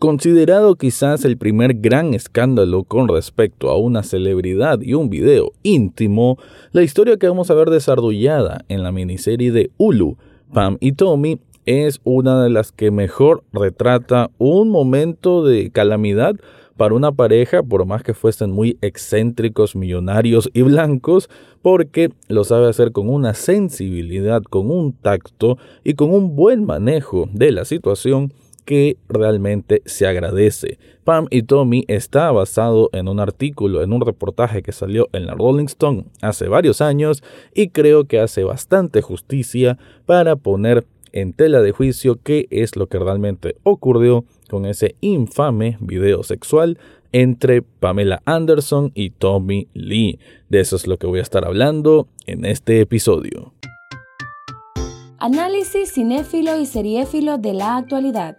Considerado quizás el primer gran escándalo con respecto a una celebridad y un video íntimo, la historia que vamos a ver desarrollada en la miniserie de Hulu, Pam y Tommy, es una de las que mejor retrata un momento de calamidad para una pareja, por más que fuesen muy excéntricos, millonarios y blancos, porque lo sabe hacer con una sensibilidad, con un tacto y con un buen manejo de la situación que realmente se agradece. Pam y Tommy está basado en un artículo, en un reportaje que salió en la Rolling Stone hace varios años y creo que hace bastante justicia para poner en tela de juicio qué es lo que realmente ocurrió con ese infame video sexual entre Pamela Anderson y Tommy Lee. De eso es lo que voy a estar hablando en este episodio. Análisis cinéfilo y seriéfilo de la actualidad.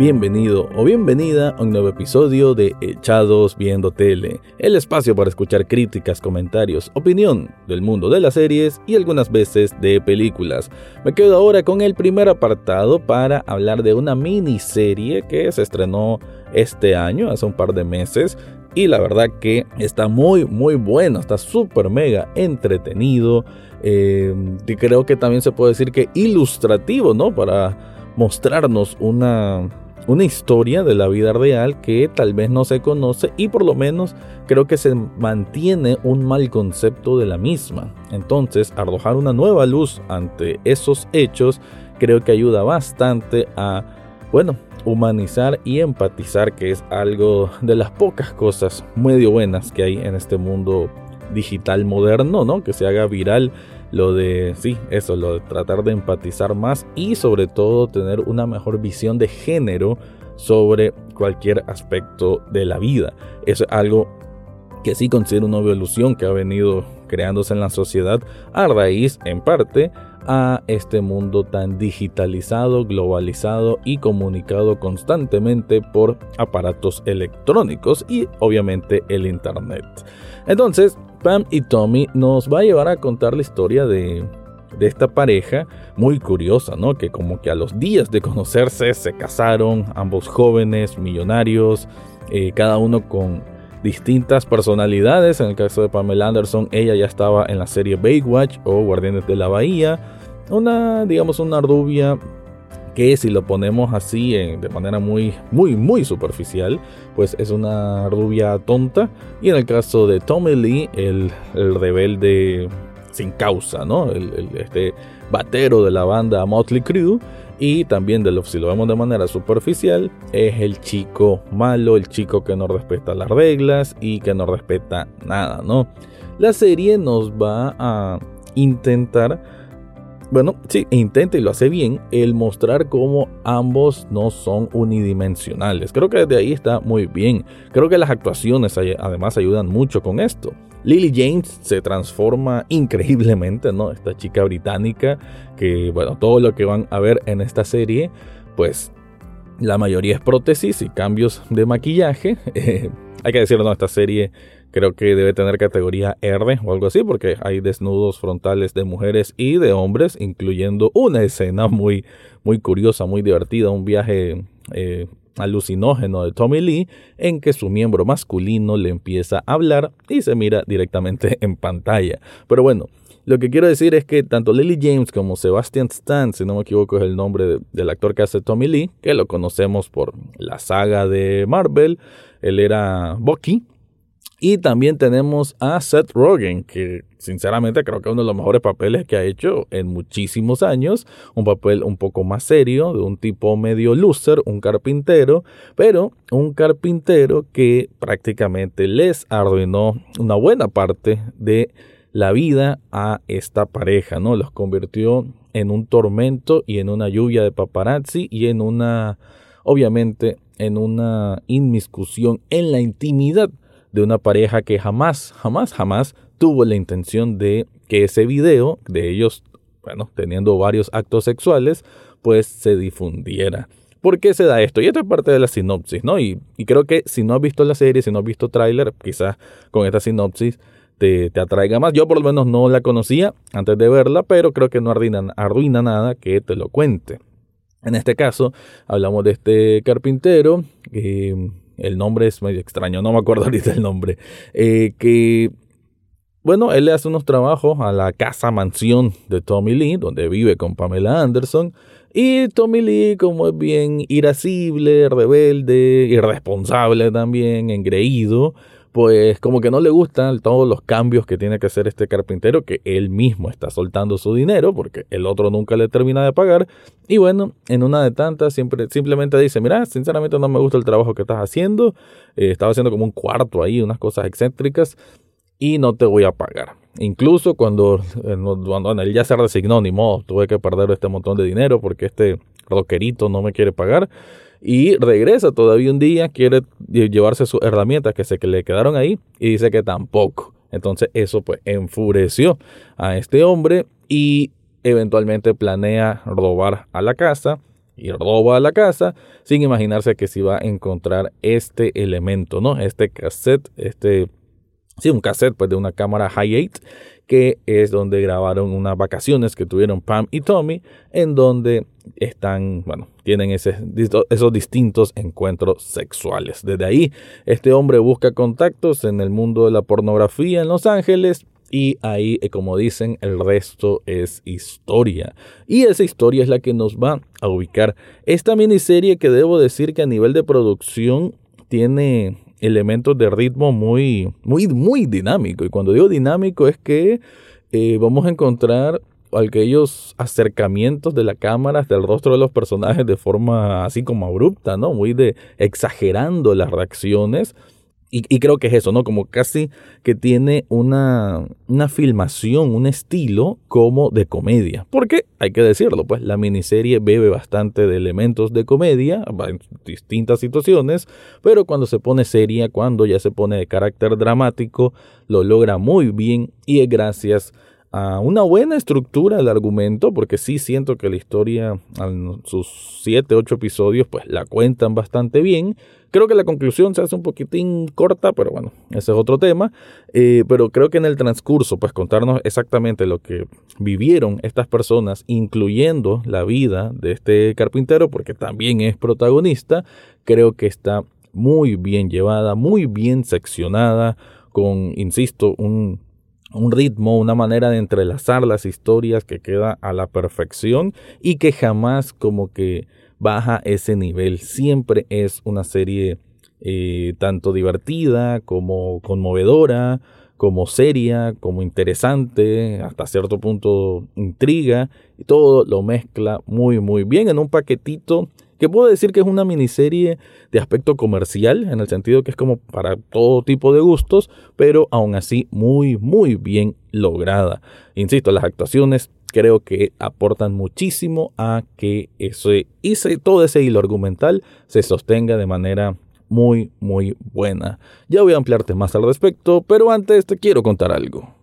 Bienvenido o bienvenida a un nuevo episodio de Echados Viendo Tele, el espacio para escuchar críticas, comentarios, opinión del mundo de las series y algunas veces de películas. Me quedo ahora con el primer apartado para hablar de una miniserie que se estrenó este año, hace un par de meses, y la verdad que está muy muy bueno, está súper mega entretenido eh, y creo que también se puede decir que ilustrativo, ¿no? Para mostrarnos una una historia de la vida real que tal vez no se conoce y por lo menos creo que se mantiene un mal concepto de la misma. Entonces, arrojar una nueva luz ante esos hechos creo que ayuda bastante a, bueno, humanizar y empatizar, que es algo de las pocas cosas medio buenas que hay en este mundo digital moderno, ¿no? Que se haga viral lo de, sí, eso, lo de tratar de empatizar más y sobre todo tener una mejor visión de género sobre cualquier aspecto de la vida. Es algo que sí considero una evolución que ha venido creándose en la sociedad a raíz, en parte, a este mundo tan digitalizado, globalizado y comunicado constantemente por aparatos electrónicos y obviamente el Internet. Entonces, Pam y Tommy nos va a llevar a contar la historia de, esta pareja muy curiosa, ¿no? Que como que a los días de conocerse se casaron, ambos jóvenes, millonarios, eh, cada uno con distintas personalidades. En el caso de Pamela Anderson, ella ya estaba en la serie Baywatch o Guardianes de la Bahía. Una, digamos, una rubia que si lo ponemos así de manera muy, muy, muy superficial, pues es una rubia tonta. Y en el caso de Tommy Lee, el, rebelde sin causa, ¿no? El, este batero de la banda Motley Crue. Y también, de si lo vemos de manera superficial, es el chico malo, el chico que no respeta las reglas y que no respeta nada, ¿no? La serie nos va a intentar bueno, sí, intenta y lo hace bien el mostrar cómo ambos no son unidimensionales. Creo que desde ahí está muy bien. Creo que las actuaciones además ayudan mucho con esto. Lily James se transforma increíblemente, ¿no? Esta chica británica que, bueno, todo lo que van a ver en esta serie, pues la mayoría es prótesis y cambios de maquillaje. hay que decirlo, ¿no? Esta serie Creo que debe tener categoría R o algo así, porque hay desnudos frontales de mujeres y de hombres, incluyendo una escena muy, muy curiosa, muy divertida, un viaje eh, alucinógeno de Tommy Lee, en que su miembro masculino le empieza a hablar y se mira directamente en pantalla. Pero bueno, lo que quiero decir es que tanto Lily James como Sebastian Stan, si no me equivoco es el nombre del actor que hace Tommy Lee, que lo conocemos por la saga de Marvel, él era Bucky y también tenemos a Seth Rogen, que sinceramente creo que es uno de los mejores papeles que ha hecho en muchísimos años. Un papel un poco más serio, de un tipo medio loser, un carpintero, pero un carpintero que prácticamente les arruinó una buena parte de la vida a esta pareja, ¿no? Los convirtió en un tormento y en una lluvia de paparazzi y en una, obviamente, en una inmiscusión en la intimidad de una pareja que jamás, jamás, jamás tuvo la intención de que ese video de ellos, bueno, teniendo varios actos sexuales, pues se difundiera. ¿Por qué se da esto? Y esta es parte de la sinopsis, ¿no? Y, creo que si no has visto la serie, si no has visto tráiler, quizás con esta sinopsis te, atraiga más. Yo por lo menos no la conocía antes de verla, pero creo que no arruina, arruina nada que te lo cuente. En este caso, hablamos de este carpintero, el nombre es medio extraño, no me acuerdo ahorita el nombre, eh, que bueno, él le hace unos trabajos a la casa mansión de Tommy Lee, donde vive con Pamela Anderson. Y Tommy Lee, como es bien irascible, rebelde, irresponsable también, engreído, pues como que no le gustan todos los cambios que tiene que hacer este carpintero, que él mismo está soltando su dinero, porque el otro nunca le termina de pagar. Y bueno, en una de tantas siempre, simplemente dice, mira, sinceramente no me gusta el trabajo que estás haciendo. Eh, estaba haciendo como un cuarto ahí, unas cosas excéntricas y no te voy a pagar. Incluso cuando, eh, cuando él ya se resignó, ni modo, tuve que perder este montón de dinero porque este roquerito no me quiere pagar. Y regresa todavía un día, quiere llevarse sus herramientas que se le quedaron ahí y dice que tampoco. Entonces eso pues enfureció a este hombre y eventualmente planea robar a la casa y roba a la casa sin imaginarse que se iba a encontrar este elemento, ¿no? Este cassette, este sí, un cassette pues, de una cámara High 8, que es donde grabaron unas vacaciones que tuvieron Pam y Tommy, en donde están, bueno, tienen esos distintos encuentros sexuales. Desde ahí, este hombre busca contactos en el mundo de la pornografía en Los Ángeles. Y ahí, eh, como dicen, el resto es historia. Y esa historia es la que nos va a ubicar esta miniserie que debo decir que a nivel de producción tiene elementos de ritmo muy, muy, muy dinámico. Y cuando digo dinámico es que eh, vamos a encontrar aquellos acercamientos de la cámara hasta el rostro de los personajes de forma así como abrupta, ¿no? Muy de exagerando las reacciones y, creo que es eso, ¿no? Como casi que tiene una, una filmación, un estilo como de comedia. Porque, hay que decirlo, pues la miniserie bebe bastante de elementos de comedia en distintas situaciones, pero cuando se pone seria, cuando ya se pone de carácter dramático, lo logra muy bien y es gracias a una buena estructura del argumento, porque sí siento que la historia, en sus 7, 8 episodios, pues la cuentan bastante bien Creo que la conclusión se hace un poquitín corta, pero bueno, ese es otro tema. Eh, pero creo que en el transcurso, pues contarnos exactamente lo que vivieron estas personas, incluyendo la vida de este carpintero, porque también es protagonista, creo que está muy bien llevada, muy bien seccionada, con, insisto, un, un ritmo, una manera de entrelazar las historias que queda a la perfección y que jamás como que baja ese nivel. Siempre es una serie eh, tanto divertida como conmovedora, como seria, como interesante, hasta cierto punto intriga, y todo lo mezcla muy muy bien en un paquetito que puedo decir que es una miniserie de aspecto comercial, en el sentido que es como para todo tipo de gustos, pero aún así muy muy bien lograda. Insisto, las actuaciones creo que aportan muchísimo a que ese, todo ese hilo argumental se sostenga de manera muy, muy buena. Ya voy a ampliarte más al respecto, pero antes te quiero contar algo.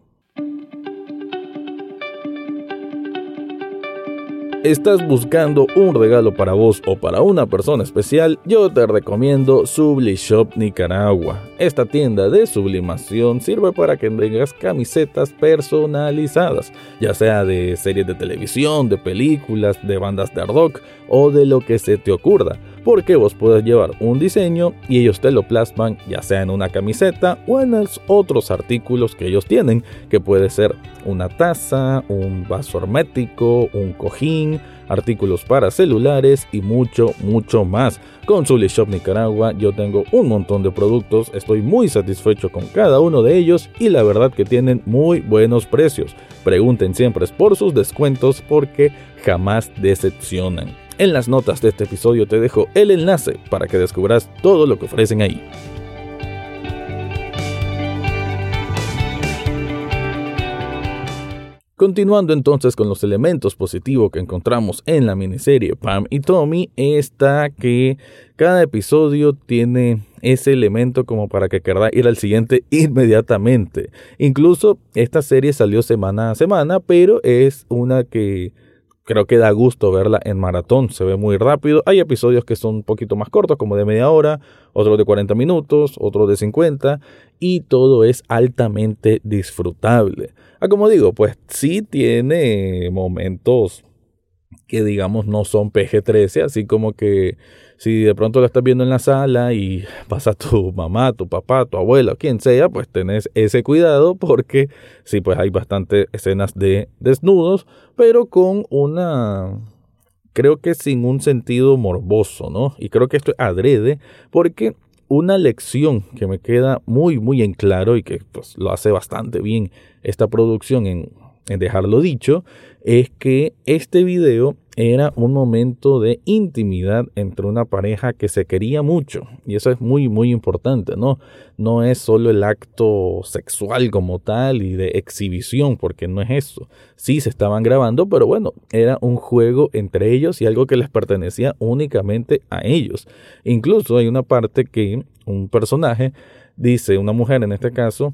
¿Estás buscando un regalo para vos o para una persona especial? Yo te recomiendo Shop Nicaragua. Esta tienda de sublimación sirve para que tengas camisetas personalizadas, ya sea de series de televisión, de películas, de bandas de rock o de lo que se te ocurra porque vos puedes llevar un diseño y ellos te lo plasman ya sea en una camiseta o en los otros artículos que ellos tienen, que puede ser una taza, un vaso hermético, un cojín, artículos para celulares y mucho, mucho más. Con Zully Shop Nicaragua yo tengo un montón de productos, estoy muy satisfecho con cada uno de ellos y la verdad que tienen muy buenos precios. Pregunten siempre por sus descuentos porque jamás decepcionan. En las notas de este episodio te dejo el enlace para que descubras todo lo que ofrecen ahí. Continuando entonces con los elementos positivos que encontramos en la miniserie Pam y Tommy, está que cada episodio tiene ese elemento como para que querrá ir al siguiente inmediatamente. Incluso esta serie salió semana a semana, pero es una que creo que da gusto verla en maratón, se ve muy rápido. Hay episodios que son un poquito más cortos, como de media hora, otros de 40 minutos, otros de 50, y todo es altamente disfrutable. Ah, como digo, pues sí tiene momentos que digamos no son PG-13, así como que si de pronto lo estás viendo en la sala y pasa tu mamá, tu papá, tu abuela, quien sea, pues tenés ese cuidado porque sí, pues hay bastantes escenas de desnudos, pero con una creo que sin un sentido morboso, ¿no? Y creo que esto es adrede porque una lección que me queda muy, muy en claro y que pues, lo hace bastante bien esta producción en, en dejarlo dicho, es que este video era un momento de intimidad entre una pareja que se quería mucho. Y eso es muy, muy importante, ¿no? No es solo el acto sexual como tal y de exhibición, porque no es eso. Sí se estaban grabando, pero bueno, era un juego entre ellos y algo que les pertenecía únicamente a ellos. Incluso hay una parte que un personaje dice, una mujer en este caso,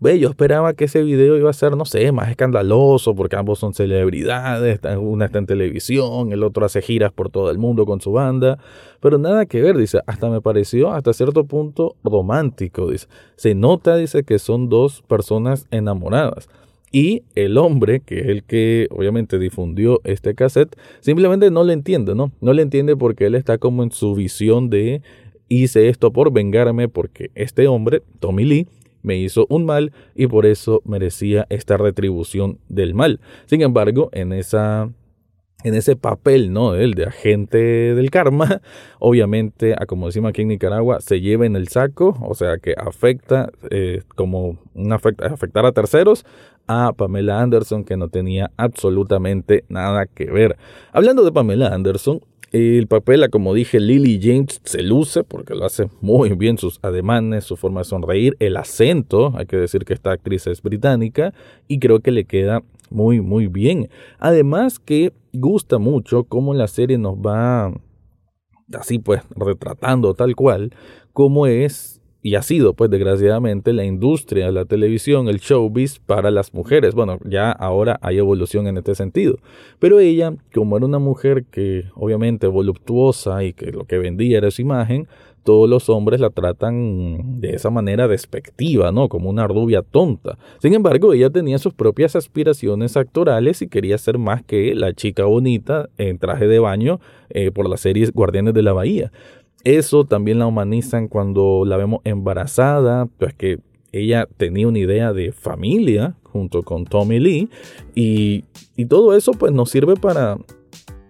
Ve, yo esperaba que ese video iba a ser, no sé, más escandaloso, porque ambos son celebridades, una está en televisión, el otro hace giras por todo el mundo con su banda, pero nada que ver, dice, hasta me pareció hasta cierto punto romántico, dice. Se nota, dice, que son dos personas enamoradas. Y el hombre, que es el que obviamente difundió este cassette, simplemente no le entiende, ¿no? No le entiende porque él está como en su visión de hice esto por vengarme porque este hombre, Tommy Lee, me hizo un mal y por eso merecía esta retribución del mal. Sin embargo, en esa en ese papel, ¿no? El de agente del karma, obviamente, a como decimos aquí en Nicaragua, se lleva en el saco, o sea que afecta eh, como una afectar a terceros a Pamela Anderson, que no tenía absolutamente nada que ver. Hablando de Pamela Anderson, el papel, como dije, Lily James se luce porque lo hace muy bien sus ademanes, su forma de sonreír, el acento, hay que decir que esta actriz es británica y creo que le queda muy muy bien. Además que gusta mucho cómo la serie nos va así pues retratando tal cual como es y ha sido, pues desgraciadamente, la industria la televisión, el showbiz para las mujeres. Bueno, ya ahora hay evolución en este sentido. Pero ella, como era una mujer que obviamente voluptuosa y que lo que vendía era su imagen, todos los hombres la tratan de esa manera despectiva, ¿no? Como una rubia tonta. Sin embargo, ella tenía sus propias aspiraciones actorales y quería ser más que la chica bonita en traje de baño eh, por las series Guardianes de la Bahía. Eso también la humanizan cuando la vemos embarazada, pues que ella tenía una idea de familia junto con Tommy Lee y, y todo eso pues nos sirve para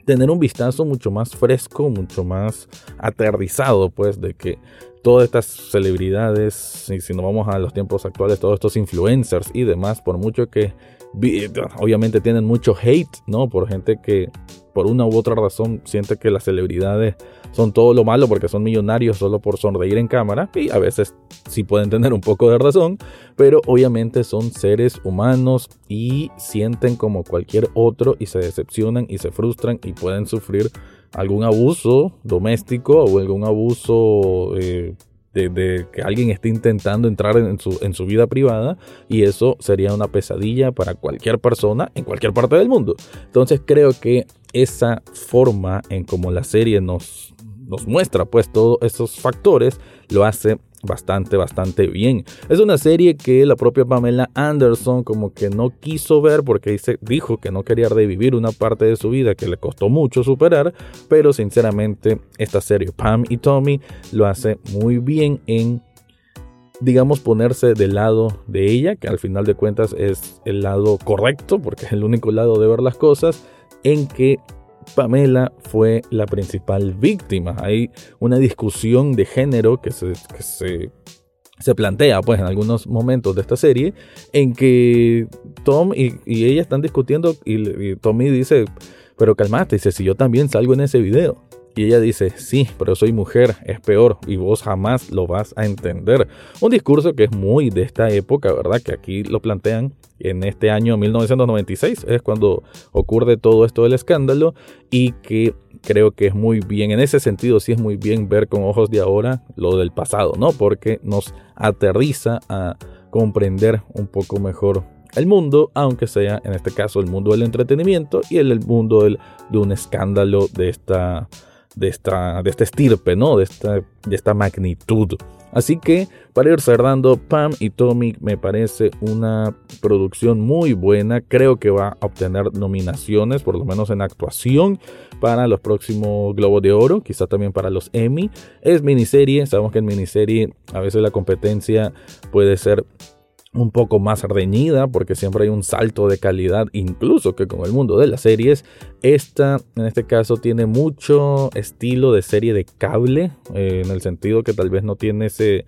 tener un vistazo mucho más fresco, mucho más aterrizado pues de que todas estas celebridades, y si nos vamos a los tiempos actuales, todos estos influencers y demás, por mucho que obviamente tienen mucho hate, ¿no? Por gente que por una u otra razón siente que las celebridades son todo lo malo porque son millonarios solo por sonreír en cámara y a veces sí pueden tener un poco de razón, pero obviamente son seres humanos y sienten como cualquier otro y se decepcionan y se frustran y pueden sufrir algún abuso doméstico o algún abuso eh, de, que alguien esté intentando entrar en su, en su vida privada y eso sería una pesadilla para cualquier persona en cualquier parte del mundo. Entonces creo que esa forma en como la serie nos, nos muestra pues todos esos factores lo hace bastante, bastante bien. Es una serie que la propia Pamela Anderson como que no quiso ver porque dice, dijo que no quería revivir una parte de su vida que le costó mucho superar, pero sinceramente esta serie Pam y Tommy lo hace muy bien en digamos ponerse del lado de ella, que al final de cuentas es el lado correcto porque es el único lado de ver las cosas, en que Pamela fue la principal víctima. Hay una discusión de género que se, se, plantea pues en algunos momentos de esta serie en que Tom y, ella están discutiendo y, Tommy dice, pero calmate, dice, si yo también salgo en ese video. Y ella dice, sí, pero soy mujer, es peor y vos jamás lo vas a entender. Un discurso que es muy de esta época, ¿verdad? Que aquí lo plantean en este año 1996, es cuando ocurre todo esto del escándalo y que creo que es muy bien, en ese sentido sí es muy bien ver con ojos de ahora lo del pasado, ¿no? Porque nos aterriza a comprender un poco mejor el mundo, aunque sea en este caso el mundo del entretenimiento y el, mundo de un escándalo de esta, de esta, de estirpe, ¿no? De esta, de esta magnitud. Así que para ir cerrando, Pam y Tommy me parece una producción muy buena. Creo que va a obtener nominaciones, por lo menos en actuación, para los próximos Globos de Oro, quizá también para los Emmy. Es miniserie, sabemos que en miniserie a veces la competencia puede ser un poco más reñida porque siempre hay un salto de calidad incluso que con el mundo de las series. Esta en este caso tiene mucho estilo de serie de cable eh, en el sentido que tal vez no tiene ese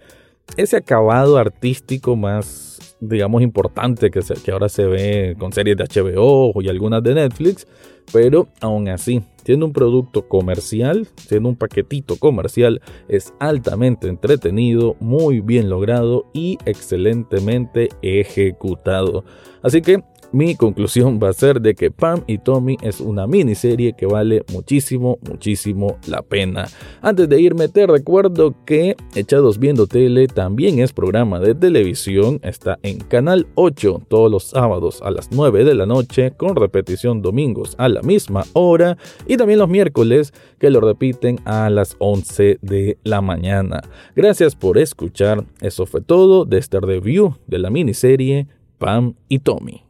ese acabado artístico más digamos importante que, que ahora se ve con series de HBO y algunas de Netflix pero aún así, siendo un producto comercial, siendo un paquetito comercial, es altamente entretenido, muy bien logrado y excelentemente ejecutado. Así que mi conclusión va a ser de que Pam y Tommy es una miniserie que vale muchísimo, muchísimo la pena. Antes de irme te recuerdo que Echados Viendo Tele también es programa de televisión, está en Canal 8 todos los sábados a las 9 de la noche con repetición domingos a la misma hora y también los miércoles que lo repiten a las 11 de la mañana. Gracias por escuchar, eso fue todo de este review de la miniserie Pam y Tommy.